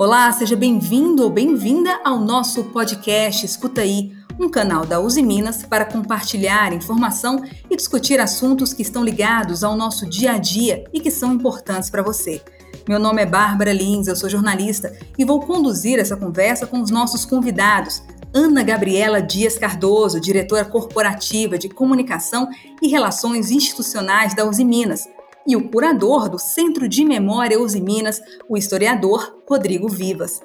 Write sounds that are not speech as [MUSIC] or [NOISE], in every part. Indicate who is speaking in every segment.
Speaker 1: Olá, seja bem-vindo ou bem-vinda ao nosso podcast Escuta aí, um canal da Uzi Minas para compartilhar informação e discutir assuntos que estão ligados ao nosso dia a dia e que são importantes para você. Meu nome é Bárbara Lins, eu sou jornalista e vou conduzir essa conversa com os nossos convidados. Ana Gabriela Dias Cardoso, diretora corporativa de comunicação e relações institucionais da Uzi Minas e o curador do Centro de Memória Minas, o historiador Rodrigo Vivas.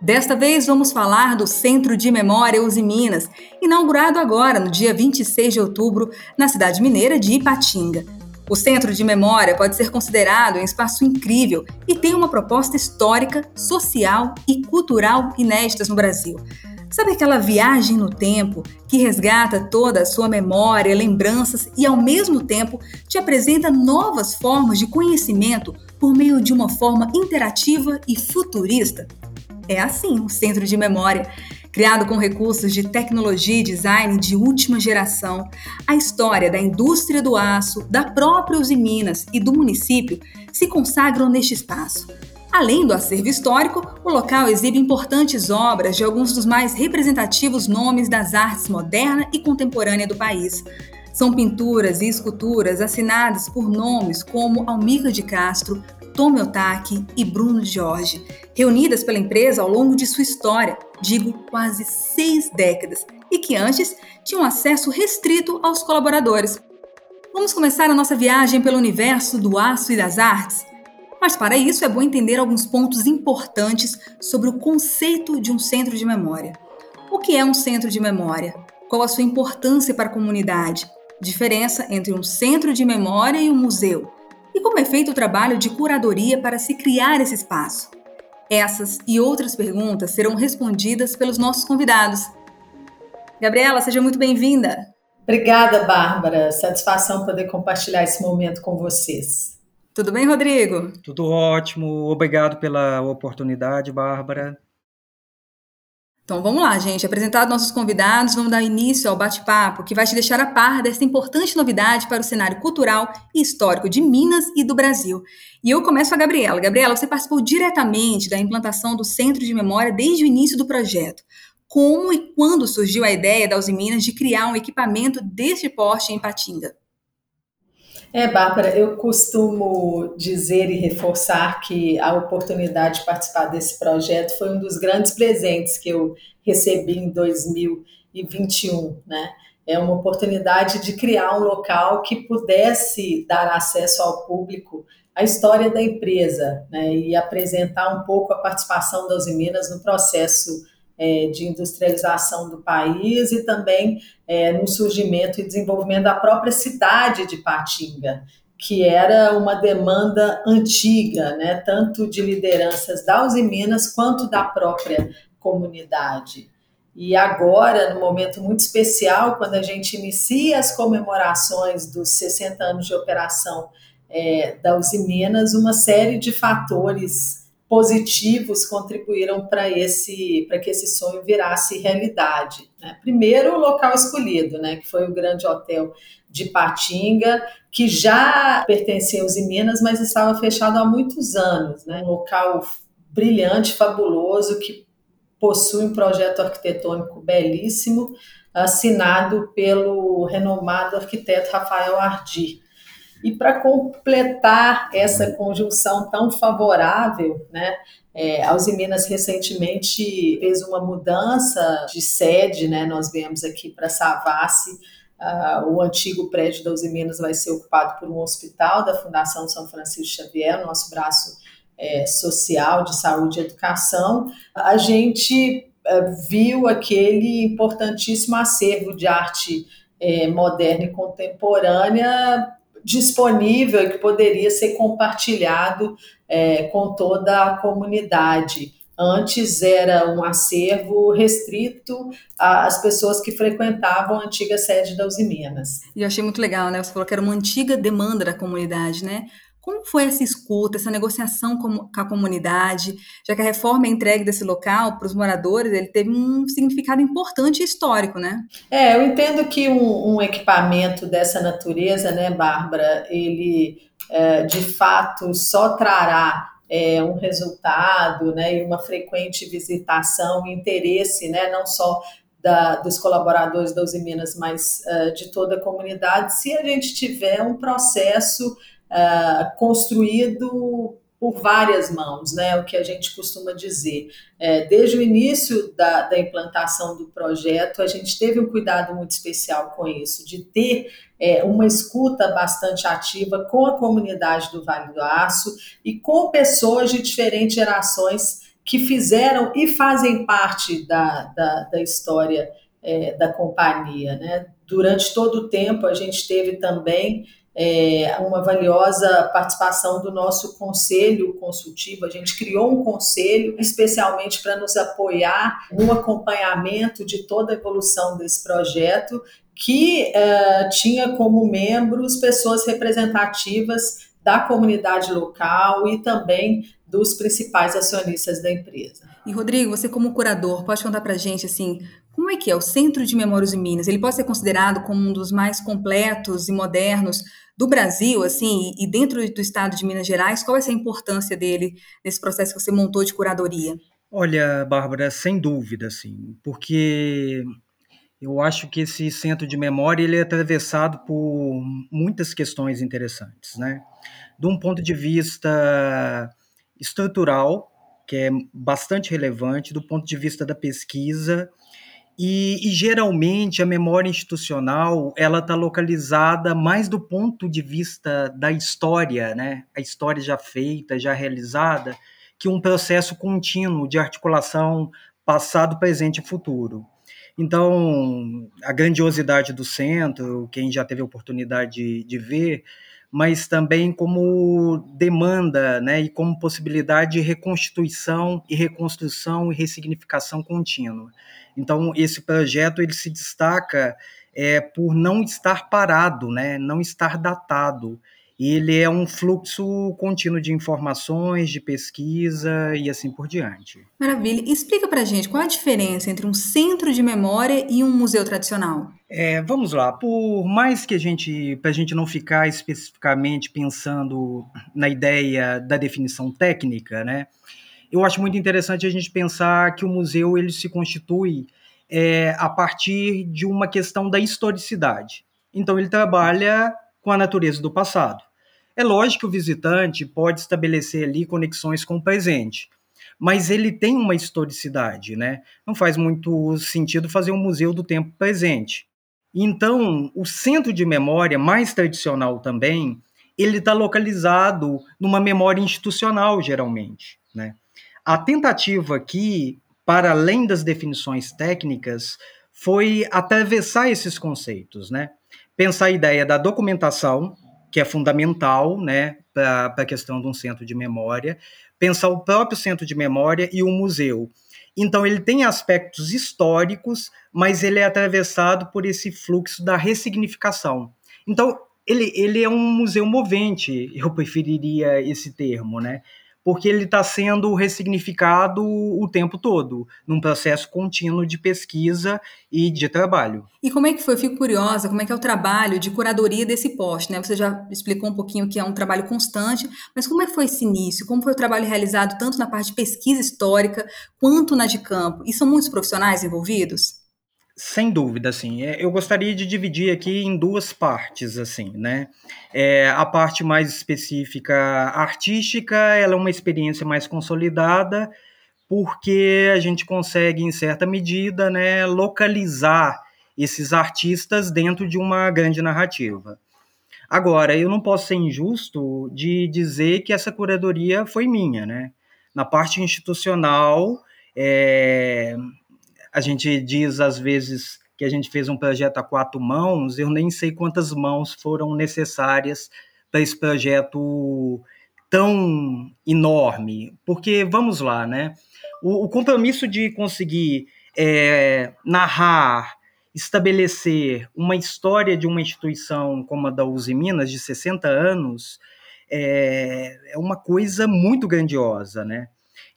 Speaker 1: Desta vez vamos falar do Centro de Memória Minas, inaugurado agora no dia 26 de outubro na cidade mineira de Ipatinga. O Centro de Memória pode ser considerado um espaço incrível e tem uma proposta histórica, social e cultural inéditas no Brasil. Sabe aquela viagem no tempo que resgata toda a sua memória, lembranças e, ao mesmo tempo, te apresenta novas formas de conhecimento por meio de uma forma interativa e futurista? É assim o Centro de Memória. Criado com recursos de tecnologia e design de última geração, a história da indústria do aço, da própria Uzi Minas e do município se consagram neste espaço Além do acervo histórico, o local exibe importantes obras de alguns dos mais representativos nomes das artes moderna e contemporânea do país. São pinturas e esculturas assinadas por nomes como Almir de Castro, Tomi Otaki e Bruno Jorge, reunidas pela empresa ao longo de sua história, digo quase seis décadas, e que antes tinham acesso restrito aos colaboradores. Vamos começar a nossa viagem pelo universo do aço e das artes? Mas para isso é bom entender alguns pontos importantes sobre o conceito de um centro de memória. O que é um centro de memória? Qual a sua importância para a comunidade? Diferença entre um centro de memória e um museu? E como é feito o trabalho de curadoria para se criar esse espaço? Essas e outras perguntas serão respondidas pelos nossos convidados. Gabriela, seja muito bem-vinda.
Speaker 2: Obrigada, Bárbara. Satisfação poder compartilhar esse momento com vocês.
Speaker 1: Tudo bem, Rodrigo?
Speaker 3: Tudo ótimo. Obrigado pela oportunidade, Bárbara.
Speaker 1: Então vamos lá, gente. Apresentados nossos convidados, vamos dar início ao bate-papo que vai te deixar a par dessa importante novidade para o cenário cultural e histórico de Minas e do Brasil. E eu começo com a Gabriela. Gabriela, você participou diretamente da implantação do Centro de Memória desde o início do projeto. Como e quando surgiu a ideia da Uzi Minas de criar um equipamento deste porte em Patinga?
Speaker 2: É, Bárbara, eu costumo dizer e reforçar que a oportunidade de participar desse projeto foi um dos grandes presentes que eu recebi em 2021, né? É uma oportunidade de criar um local que pudesse dar acesso ao público à história da empresa, né? E apresentar um pouco a participação das Minas no processo é, de industrialização do país e também é, no surgimento e desenvolvimento da própria cidade de Patinga, que era uma demanda antiga, né, tanto de lideranças da Uzi Minas quanto da própria comunidade. E agora, num momento muito especial, quando a gente inicia as comemorações dos 60 anos de operação é, da Uzi Minas, uma série de fatores positivos contribuíram para esse para que esse sonho virasse realidade. Né? Primeiro, o local escolhido, né, que foi o grande hotel de Patinga, que já pertencia aos Minas, mas estava fechado há muitos anos. Né? Um local brilhante, fabuloso, que possui um projeto arquitetônico belíssimo, assinado pelo renomado arquiteto Rafael Ardi. E para completar essa conjunção tão favorável, né, é, a Uzi Minas recentemente fez uma mudança de sede, né, nós viemos aqui para Savassi, uh, o antigo prédio da Uzi Minas vai ser ocupado por um hospital da Fundação São Francisco Xavier, nosso braço é, social de saúde e educação. A gente uh, viu aquele importantíssimo acervo de arte é, moderna e contemporânea disponível que poderia ser compartilhado é, com toda a comunidade. Antes era um acervo restrito às pessoas que frequentavam a antiga sede da Usiminas.
Speaker 1: E eu achei muito legal, né? Você falou que era uma antiga demanda da comunidade, né? Como foi essa escuta, essa negociação com, a comunidade, já que a reforma entregue desse local para os moradores, ele teve um significado importante e histórico, né?
Speaker 2: É, eu entendo que um, um equipamento dessa natureza, né, Bárbara, ele é, de fato só trará é, um resultado né, e uma frequente visitação, interesse, né, não só da, dos colaboradores da Uzi Minas, mas uh, de toda a comunidade, se a gente tiver um processo uh, construído por várias mãos, né? O que a gente costuma dizer. É, desde o início da, da, implantação do projeto, a gente teve um cuidado muito especial com isso, de ter é, uma escuta bastante ativa com a comunidade do Vale do Aço e com pessoas de diferentes gerações que fizeram e fazem parte da, da, da história é, da companhia. Né? Durante todo o tempo, a gente teve também é, uma valiosa participação do nosso conselho consultivo. A gente criou um conselho especialmente para nos apoiar no acompanhamento de toda a evolução desse projeto, que uh, tinha como membros pessoas representativas da comunidade local e também dos principais acionistas da empresa.
Speaker 1: E Rodrigo, você como curador, pode contar para gente assim, como é que é o Centro de Memórias em Minas? Ele pode ser considerado como um dos mais completos e modernos do Brasil, assim, e dentro do estado de Minas Gerais, qual é a importância dele nesse processo que você montou de curadoria?
Speaker 3: Olha, Bárbara, sem dúvida, assim, porque eu acho que esse centro de memória ele é atravessado por muitas questões interessantes, né? De um ponto de vista estrutural, que é bastante relevante, do ponto de vista da pesquisa, e, e, geralmente a memória institucional ela está localizada mais do ponto de vista da história, né? A história já feita, já realizada, que um processo contínuo de articulação passado, presente e futuro. Então, a grandiosidade do centro, quem já teve a oportunidade de, de ver, mas também como demanda né, e como possibilidade de reconstituição e reconstrução e ressignificação contínua. Então, esse projeto ele se destaca é, por não estar parado, né, não estar datado. Ele é um fluxo contínuo de informações, de pesquisa e assim por diante.
Speaker 1: Maravilha. Explica para gente qual a diferença entre um centro de memória e um museu tradicional.
Speaker 3: É, vamos lá. Por mais que a gente, para a gente não ficar especificamente pensando na ideia da definição técnica, né? eu acho muito interessante a gente pensar que o museu ele se constitui é, a partir de uma questão da historicidade. Então, ele trabalha com a natureza do passado. É lógico que o visitante pode estabelecer ali conexões com o presente, mas ele tem uma historicidade, né? Não faz muito sentido fazer um museu do tempo presente. Então, o centro de memória mais tradicional também, ele está localizado numa memória institucional, geralmente, né? A tentativa aqui, para além das definições técnicas, foi atravessar esses conceitos, né? Pensar a ideia da documentação, que é fundamental, né, para a questão de um centro de memória, pensar o próprio centro de memória e o museu. Então, ele tem aspectos históricos, mas ele é atravessado por esse fluxo da ressignificação. Então, ele, ele é um museu movente, eu preferiria esse termo, né? Porque ele está sendo ressignificado o tempo todo, num processo contínuo de pesquisa e de trabalho.
Speaker 1: E como é que foi? Eu fico curiosa, como é que é o trabalho de curadoria desse poste, né? Você já explicou um pouquinho que é um trabalho constante, mas como é que foi esse início? Como foi o trabalho realizado tanto na parte de pesquisa histórica quanto na de campo? E são muitos profissionais envolvidos?
Speaker 3: Sem dúvida, assim. É, eu gostaria de dividir aqui em duas partes, assim, né? É, a parte mais específica artística, ela é uma experiência mais consolidada, porque a gente consegue, em certa medida, né, localizar esses artistas dentro de uma grande narrativa. Agora, eu não posso ser injusto de dizer que essa curadoria foi minha, né? Na parte institucional, é, a gente diz às vezes que a gente fez um projeto a quatro mãos, eu nem sei quantas mãos foram necessárias para esse projeto tão enorme. Porque, vamos lá, né? O, o compromisso de conseguir é, narrar, estabelecer uma história de uma instituição como a da Uzi Minas, de 60 anos, é, é uma coisa muito grandiosa, né?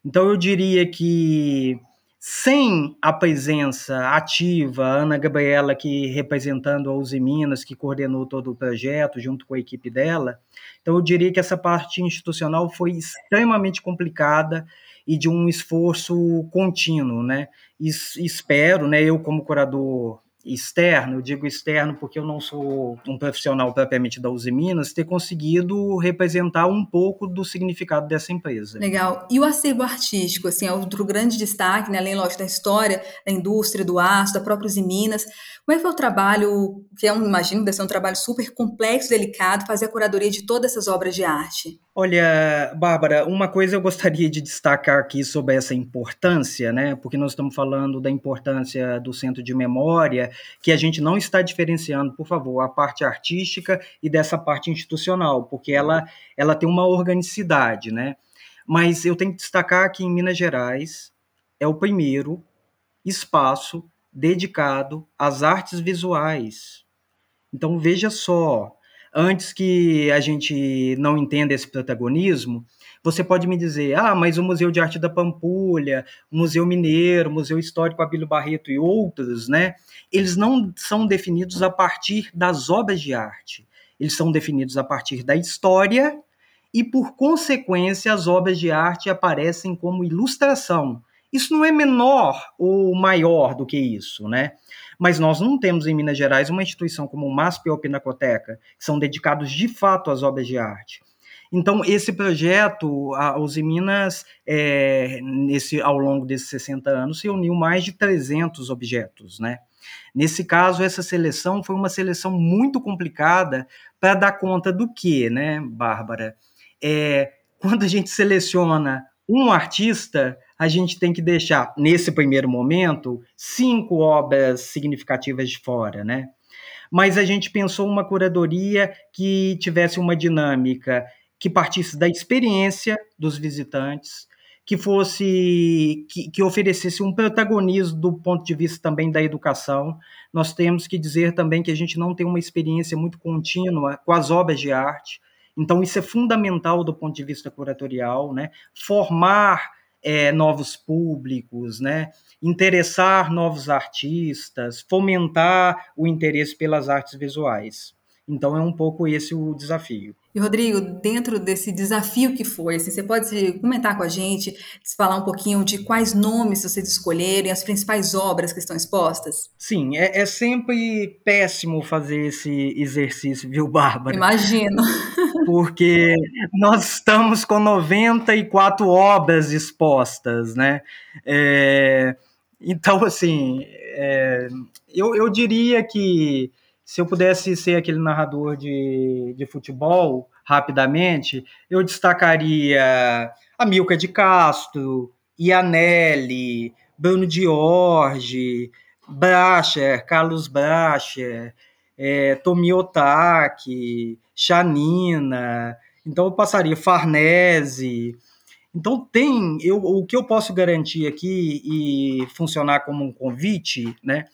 Speaker 3: Então, eu diria que sem a presença ativa, Ana Gabriela, que representando a Uzi Minas, que coordenou todo o projeto junto com a equipe dela, então eu diria que essa parte institucional foi extremamente complicada e de um esforço contínuo, né? E, espero, né, eu como curador externo, eu digo externo porque eu não sou um profissional propriamente da Uzi Minas, ter conseguido representar um pouco do significado dessa empresa.
Speaker 1: Legal. E o acervo artístico, assim, é outro grande destaque, né, além, lógico, da história, da indústria, do aço, da própria Uzi Minas. Como é que foi o trabalho, que é um, imagino, deve ser um trabalho super complexo, delicado, fazer a curadoria de todas essas obras de arte?
Speaker 3: Olha, Bárbara, uma coisa eu gostaria de destacar aqui sobre essa importância, né? Porque nós estamos falando da importância do centro de memória, que a gente não está diferenciando, por favor, a parte artística e dessa parte institucional, porque ela, ela tem uma organicidade, né? Mas eu tenho que destacar que em Minas Gerais é o primeiro espaço dedicado às artes visuais. Então veja só, antes que a gente não entenda esse protagonismo, você pode me dizer, ah, mas o Museu de Arte da Pampulha, o Museu Mineiro, o Museu Histórico Abílio Barreto e outros, né? Eles não são definidos a partir das obras de arte. Eles são definidos a partir da história e, por consequência, as obras de arte aparecem como ilustração isso não é menor ou maior do que isso, né? Mas nós não temos em Minas Gerais uma instituição como o MASP ou a Pinacoteca, que são dedicados de fato às obras de arte. Então, esse projeto, a Uzi Minas, é, nesse, ao longo desses 60 anos, se uniu mais de 300 objetos, né? Nesse caso, essa seleção foi uma seleção muito complicada para dar conta do que, né, Bárbara? É, quando a gente seleciona um artista, a gente tem que deixar, nesse primeiro momento, cinco obras significativas de fora, né? Mas a gente pensou uma curadoria que tivesse uma dinâmica que partisse da experiência dos visitantes, que fosse que, que, oferecesse um protagonismo do ponto de vista também da educação. Nós temos que dizer também que a gente não tem uma experiência muito contínua com as obras de arte. Então isso é fundamental do ponto de vista curatorial, né? Formar é, novos públicos, né? interessar novos artistas, fomentar o interesse pelas artes visuais. Então é um pouco esse o desafio.
Speaker 1: E Rodrigo, dentro desse desafio que foi, assim, você pode comentar com a gente, falar um pouquinho de quais nomes vocês escolheram, as principais obras que estão expostas?
Speaker 3: Sim, é, é sempre péssimo fazer esse exercício, viu, Bárbara?
Speaker 1: Imagino. [LAUGHS]
Speaker 3: porque nós estamos com 94 obras expostas, né? É, então, assim, é, eu, eu diria que se eu pudesse ser aquele narrador de, de futebol, rapidamente, eu destacaria a Milka de Castro, Ianelli, Bruno Diorge, Bracher, Carlos Bracher, é, Tomi Otaki, Chanina, então eu passaria Farnese. Então tem, eu, o que eu posso garantir aqui e funcionar como um convite, né?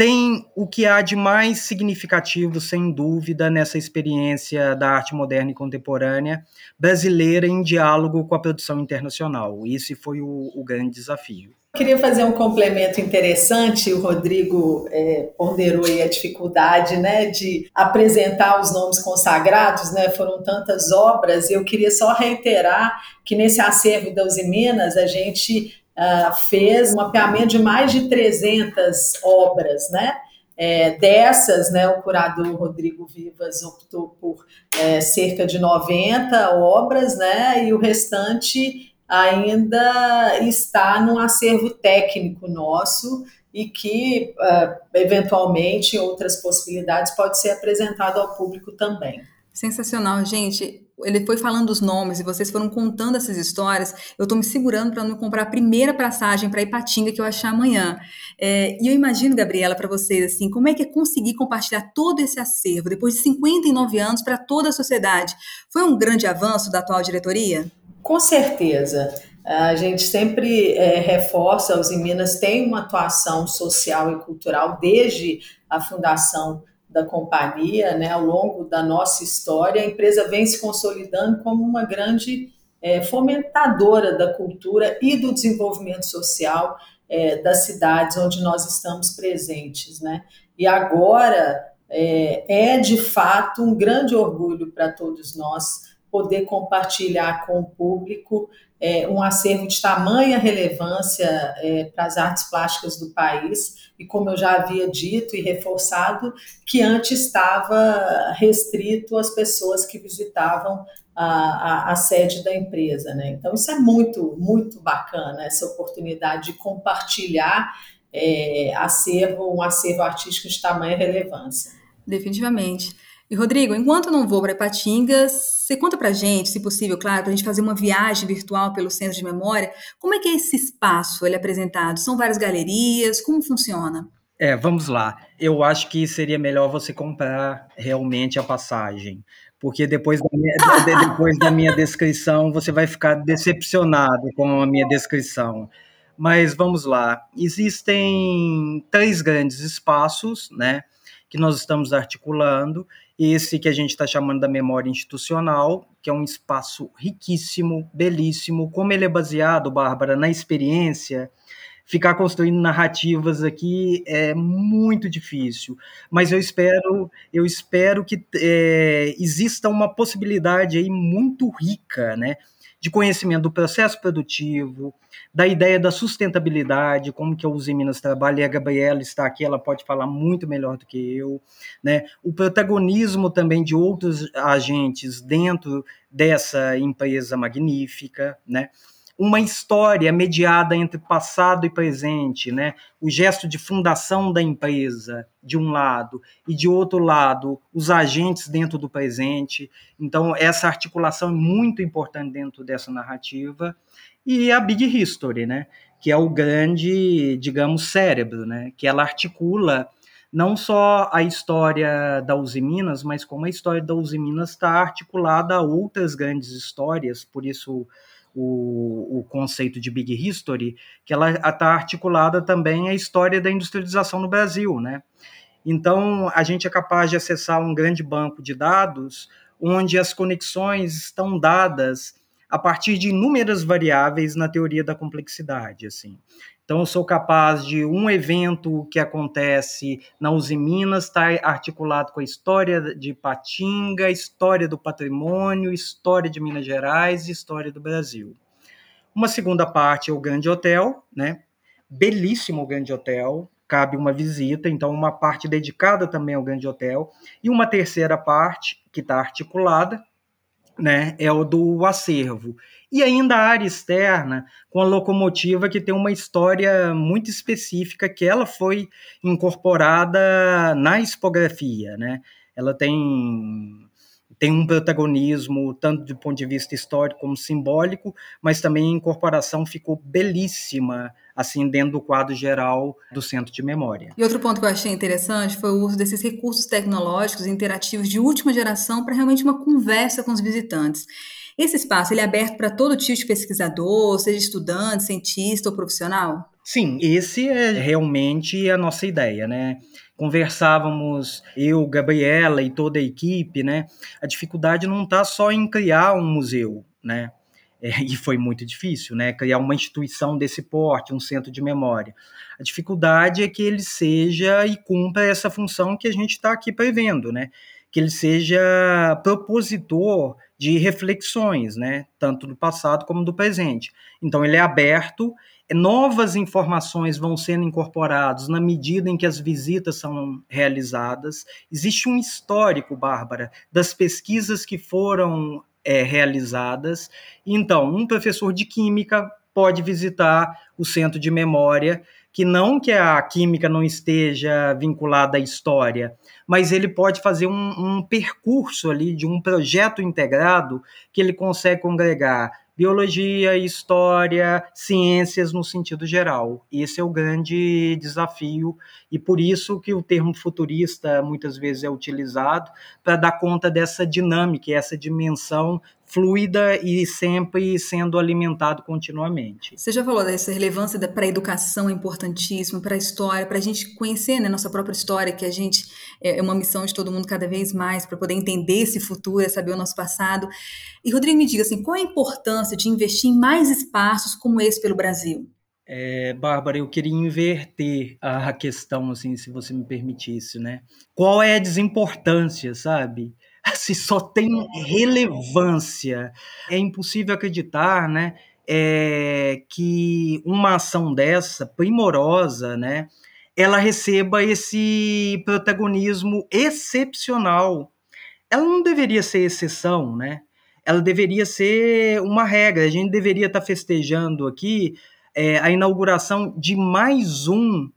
Speaker 3: Tem o que há de mais significativo, sem dúvida, nessa experiência da arte moderna e contemporânea brasileira em diálogo com a produção internacional. Esse foi o, o grande desafio.
Speaker 2: Queria fazer um complemento interessante. O Rodrigo é, ponderou a dificuldade né, de apresentar os nomes consagrados, né, foram tantas obras. Eu queria só reiterar que nesse acervo da Uzi Minas a gente uh, fez um mapeamento de mais de 300 obras, né? É, dessas, né, o curador Rodrigo Vivas optou por é, cerca de 90 obras, né, e o restante ainda está num acervo técnico nosso e que, uh, eventualmente, em outras possibilidades, pode ser apresentado ao público também.
Speaker 1: Sensacional, gente. Ele foi falando os nomes e vocês foram contando essas histórias. Eu estou me segurando para não comprar a primeira passagem para Ipatinga que eu achar amanhã. É, e eu imagino, Gabriela, para vocês, assim, como é que é conseguir compartilhar todo esse acervo depois de 59 anos para toda a sociedade? Foi um grande avanço da atual diretoria?
Speaker 2: Com certeza. A gente sempre é, reforça, os em Minas tem uma atuação social e cultural desde a fundação da companhia, né, ao longo da nossa história, a empresa vem se consolidando como uma grande é, fomentadora da cultura e do desenvolvimento social é, das cidades onde nós estamos presentes, né? E agora é, é de fato um grande orgulho para todos nós poder compartilhar com o público é, um acervo de tamanha relevância é, para as artes plásticas do país, e como eu já havia dito e reforçado, que antes estava restrito às pessoas que visitavam a, a, a, sede da empresa. Né? Então, isso é muito, muito bacana, essa oportunidade de compartilhar é, acervo, um acervo artístico de tamanha relevância.
Speaker 1: Definitivamente. E Rodrigo, enquanto eu não vou para Ipatinga, você conta para gente, se possível, claro, para a gente fazer uma viagem virtual pelo Centro de Memória, como é que é esse espaço ele é apresentado? São várias galerias? Como funciona?
Speaker 3: É, vamos lá. Eu acho que seria melhor você comprar realmente a passagem, porque depois da minha, depois da minha descrição você vai ficar decepcionado com a minha descrição. Mas vamos lá. Existem três grandes espaços, né? Que nós estamos articulando, esse que a gente está chamando da memória institucional, que é um espaço riquíssimo, belíssimo, como ele é baseado, Bárbara, na experiência, ficar construindo narrativas aqui é muito difícil, mas eu espero, eu espero que é, exista uma possibilidade aí muito rica, né, de conhecimento do processo produtivo, da ideia da sustentabilidade, como que a Uzi Minas trabalha, e a Gabriela está aqui, ela pode falar muito melhor do que eu, né? O protagonismo também de outros agentes dentro dessa empresa magnífica, né? Uma história mediada entre passado e presente, né? O gesto de fundação da empresa, de um lado, e de outro lado, os agentes dentro do presente. Então, essa articulação é muito importante dentro dessa narrativa. E a Big History, né? Que é o grande, digamos, cérebro, né? Que ela articula não só a história da Uzi Minas, mas como a história da Uzi Minas está articulada a outras grandes histórias, por isso o, o conceito de Big History, que ela está articulada também à história da industrialização no Brasil, né? Então, a gente é capaz de acessar um grande banco de dados onde as conexões estão dadas a partir de inúmeras variáveis na teoria da complexidade, assim. Então, eu sou capaz de um evento que acontece na Uzi Minas estar tá articulado com a história de Patinga, história do patrimônio, história de Minas Gerais e história do Brasil. Uma segunda parte é o Grande Hotel, né? Belíssimo Grande Hotel, cabe uma visita, então uma parte dedicada também ao Grande Hotel. E uma terceira parte, que está articulada, né, é o do acervo. E ainda a área externa, com a locomotiva que tem uma história muito específica, que ela foi incorporada na expografia, né? Ela tem tem um protagonismo tanto do ponto de vista histórico como simbólico, mas também a incorporação ficou belíssima assim dentro do quadro geral do centro de memória.
Speaker 1: E outro ponto que eu achei interessante foi o uso desses recursos tecnológicos interativos de última geração para realmente uma conversa com os visitantes. Esse espaço ele é aberto para todo tipo de pesquisador, seja estudante, cientista ou profissional?
Speaker 3: Sim, esse é realmente a nossa ideia, né? conversávamos, eu, Gabriela e toda a equipe, né? A dificuldade não está só em criar um museu, né? [LAUGHS] É, e foi muito difícil, né? Criar uma instituição desse porte, um centro de memória. A dificuldade é que ele seja e cumpra essa função que a gente está aqui prevendo, né? Que ele seja propositor de reflexões, né? Tanto do passado como do presente. Então, ele é aberto novas informações vão sendo incorporadas na medida em que as visitas são realizadas. Existe um histórico, Bárbara, das pesquisas que foram é, realizadas. Então, um professor de química pode visitar o centro de memória, que não que a química não esteja vinculada à história, mas ele pode fazer um, um percurso ali de um projeto integrado que ele consegue congregar biologia, história, ciências no sentido geral. Esse é o grande desafio e por isso que o termo futurista muitas vezes é utilizado para dar conta dessa dinâmica, essa dimensão fluida e sempre sendo alimentado continuamente.
Speaker 1: Você já falou dessa relevância para a educação é importantíssimo, para a história, para a gente conhecer né, nossa própria história, que a gente é, é uma missão de todo mundo cada vez mais para poder entender esse futuro, é saber o nosso passado. E Rodrigo, me diga assim, qual a importância de investir em mais espaços como esse pelo Brasil?
Speaker 3: É, Bárbara, eu queria inverter a questão, assim, se você me permitisse, né? Qual é a desimportância, sabe? Se só tem relevância. É impossível acreditar, né? É, que uma ação dessa, primorosa, né? Ela receba esse protagonismo excepcional. Ela não deveria ser exceção, né? Ela deveria ser uma regra. A gente deveria estar festejando aqui é, a inauguração de mais um,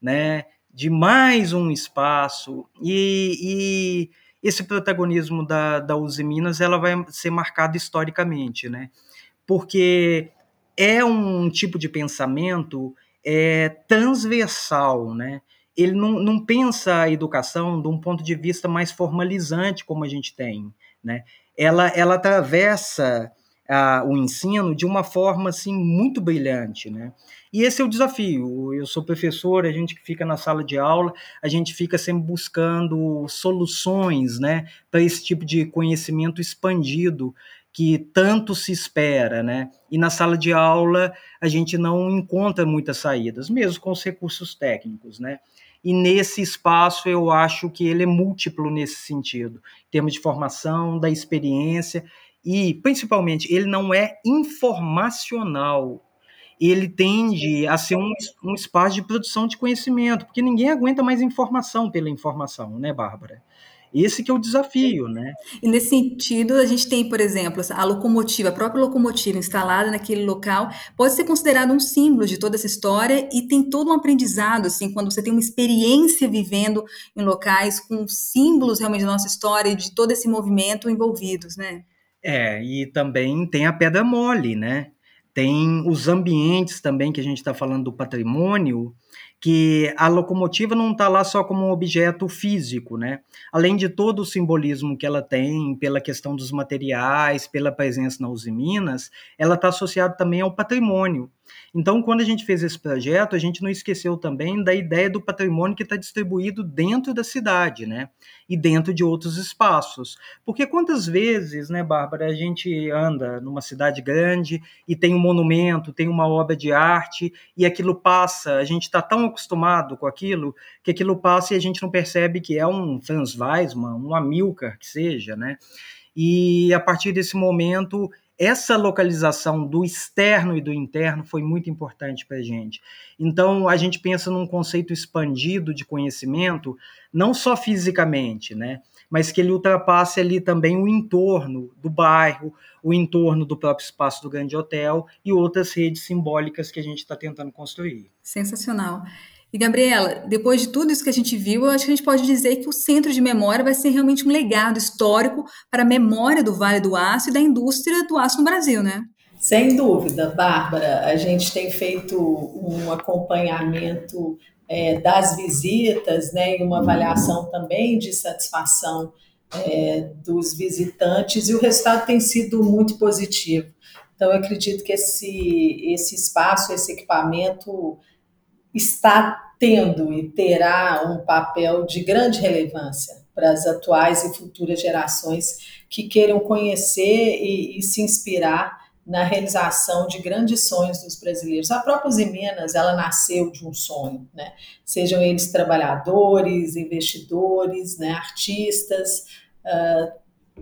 Speaker 3: né, de mais um espaço e, e esse protagonismo da, da Uzi Minas ela vai ser marcado historicamente, né, porque é um tipo de pensamento é, transversal, né, ele não, não pensa a educação de um ponto de vista mais formalizante como a gente tem, né, ela, ela atravessa o ensino de uma forma assim muito brilhante, né? E esse é o desafio. Eu sou professor, a gente fica na sala de aula, a gente fica sempre buscando soluções, né, para esse tipo de conhecimento expandido que tanto se espera, né? E na sala de aula a gente não encontra muitas saídas, mesmo com os recursos técnicos, né? E nesse espaço eu acho que ele é múltiplo nesse sentido, em termos de formação, da experiência e, principalmente, ele não é informacional. Ele tende a ser um, um espaço de produção de conhecimento, porque ninguém aguenta mais informação pela informação, né, Bárbara? Esse que é o desafio, né?
Speaker 1: E nesse sentido, a gente tem, por exemplo, a locomotiva, a própria locomotiva instalada naquele local, pode ser considerada um símbolo de toda essa história e tem todo um aprendizado, assim, quando você tem uma experiência vivendo em locais com símbolos realmente da nossa história e de todo esse movimento envolvidos, né?
Speaker 3: É, e também tem a pedra mole, né? Tem os ambientes também que a gente está falando do patrimônio, que a locomotiva não está lá só como um objeto físico, né? Além de todo o simbolismo que ela tem, pela questão dos materiais, pela presença na Uzi Minas, ela está associada também ao patrimônio. Então, quando a gente fez esse projeto, a gente não esqueceu também da ideia do patrimônio que está distribuído dentro da cidade, né? E dentro de outros espaços. Porque quantas vezes, né, Bárbara, a gente anda numa cidade grande e tem um monumento, tem uma obra de arte e aquilo passa, a gente está tão acostumado com aquilo que aquilo passa e a gente não percebe que é um Franz Weismann, um Amilcar, que seja, né? E a partir desse momento essa localização do externo e do interno foi muito importante para a gente. Então, a gente pensa num conceito expandido de conhecimento, não só fisicamente, né? mas que ele ultrapasse ali também o entorno do bairro, o entorno do próprio espaço do grande hotel e outras redes simbólicas que a gente está tentando construir.
Speaker 1: Sensacional. E, Gabriela, depois de tudo isso que a gente viu, eu acho que a gente pode dizer que o Centro de Memória vai ser realmente um legado histórico para a memória do Vale do Aço e da indústria do aço no Brasil, né?
Speaker 2: Sem dúvida, Bárbara. A gente tem feito um acompanhamento é, das visitas né, e uma avaliação também de satisfação é, dos visitantes, e o resultado tem sido muito positivo. Então, eu acredito que esse, esse espaço, esse equipamento está tendo e terá um papel de grande relevância para as atuais e futuras gerações que queiram conhecer e, e se inspirar na realização de grandes sonhos dos brasileiros. A própria Usiminas, ela nasceu de um sonho, né? Sejam eles trabalhadores, investidores, né, artistas, uh,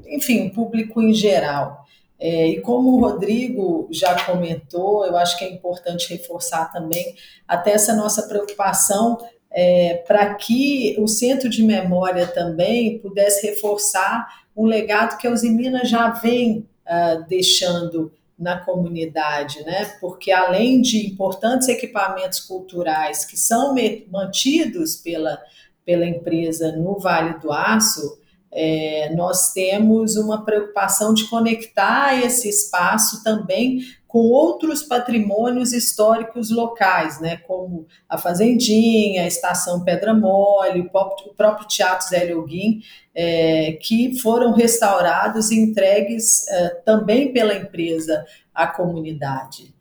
Speaker 2: enfim, público em geral. É, e como o Rodrigo já comentou, eu acho que é importante reforçar também até essa nossa preocupação é, para que o Centro de Memória também pudesse reforçar um legado que a Usimina já vem uh, deixando na comunidade, né? Porque além de importantes equipamentos culturais que são mantidos pela, pela empresa no Vale do Aço, é, nós temos uma preocupação de conectar esse espaço também com outros patrimônios históricos locais, né, como a Fazendinha, a Estação Pedra Mole, o próprio, o próprio Teatro Zé Lioguin, é, que foram restaurados e entregues é, também pela empresa à comunidade.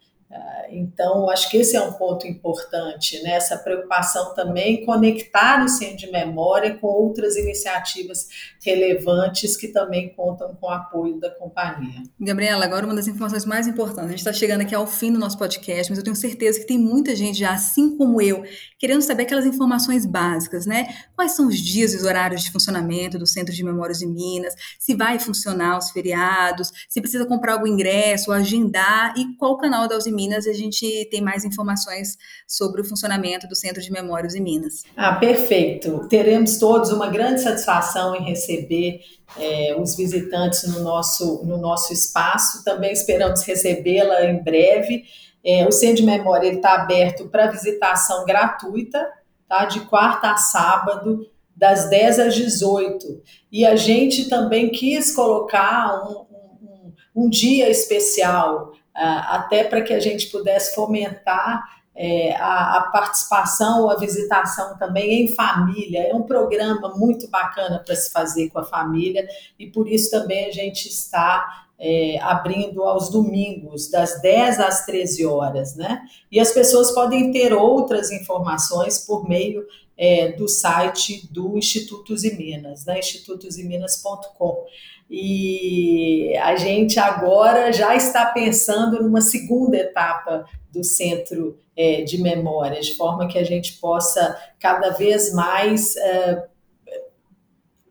Speaker 2: Então, acho que esse é um ponto importante, né? essa preocupação também conectar o Centro de Memória com outras iniciativas relevantes que também contam com o apoio da companhia.
Speaker 1: Gabriela, agora uma das informações mais importantes. A gente está chegando aqui ao fim do nosso podcast, mas eu tenho certeza que tem muita gente já, assim como eu, querendo saber aquelas informações básicas, né? Quais são os dias e os horários de funcionamento do Centro de Memórias de Minas, se vai funcionar os feriados, se precisa comprar algum ingresso, agendar e qual canal da Uzi Minas a gente tem mais informações sobre o funcionamento do Centro de Memórias em Minas.
Speaker 2: Ah, perfeito. Teremos todos uma grande satisfação em receber é, os visitantes no nosso, no nosso espaço. Também esperamos recebê-la em breve. É, o Centro de Memória está aberto para visitação gratuita, tá? de quarta a sábado, das 10 às 18. E a gente também quis colocar um, um, um dia especial até para que a gente pudesse fomentar é, a, a, participação, a visitação também em família. É um programa muito bacana para se fazer com a família e por isso também a gente está é, abrindo aos domingos, das 10 às 13 horas, né? E as pessoas podem ter outras informações por meio é, do site do Instituto Minas, né? institutoseminas.com. E a gente agora já está pensando numa segunda etapa do centro é, de memória, de forma que a gente possa cada vez mais é,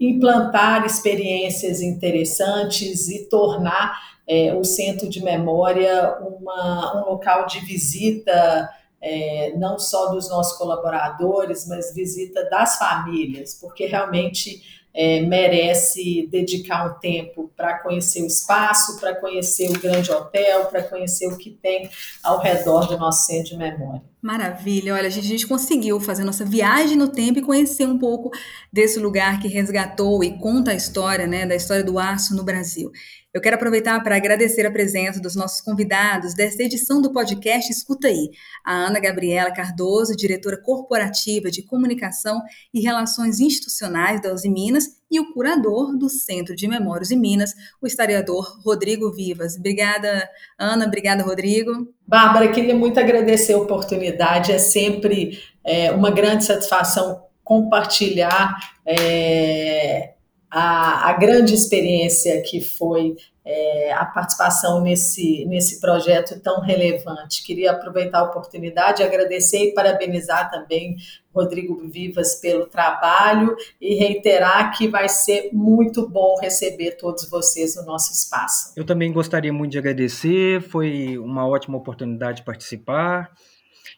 Speaker 2: implantar experiências interessantes e tornar é, o centro de memória uma, um local de visita. É, não só dos nossos colaboradores, mas visita das famílias, porque realmente é, merece dedicar um tempo para conhecer o espaço, para conhecer o grande hotel, para conhecer o que tem ao redor do nosso centro de memória.
Speaker 1: Maravilha, olha, a gente, a gente conseguiu fazer nossa viagem no tempo e conhecer um pouco desse lugar que resgatou e conta a história, né, da história do aço no Brasil. Eu quero aproveitar para agradecer a presença dos nossos convidados desta edição do podcast Escuta Aí, a Ana Gabriela Cardoso, diretora corporativa de comunicação e relações institucionais da Uzi Minas, e o curador do Centro de Memórias em Minas, o historiador Rodrigo Vivas. Obrigada, Ana, obrigada, Rodrigo.
Speaker 2: Bárbara, queria muito agradecer a oportunidade, é sempre é, uma grande satisfação compartilhar. É, a, a grande experiência que foi é, a participação nesse, nesse projeto tão relevante. Queria aproveitar a oportunidade, agradecer e parabenizar também Rodrigo Vivas pelo trabalho e reiterar que vai ser muito bom receber todos vocês no nosso espaço.
Speaker 3: Eu também gostaria muito de agradecer, foi uma ótima oportunidade de participar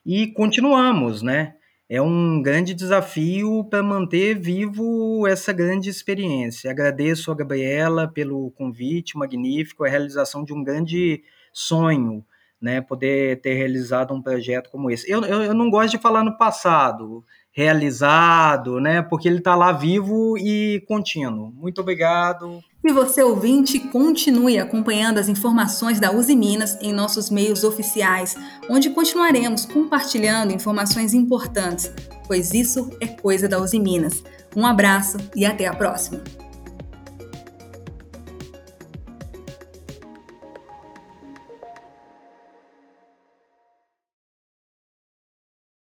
Speaker 3: e continuamos, né? É um grande desafio para manter vivo essa grande experiência. Agradeço a Gabriela pelo convite magnífico, a realização de um grande sonho, né? Poder ter realizado um projeto como esse. Eu, eu, eu não gosto de falar no passado, realizado, né? Porque ele está lá vivo e contínuo. Muito obrigado.
Speaker 1: E você, ouvinte, continue acompanhando as informações da Uzi Minas em nossos meios oficiais, onde continuaremos compartilhando informações importantes, pois isso é coisa da Uzi Minas. Um abraço e até a próxima!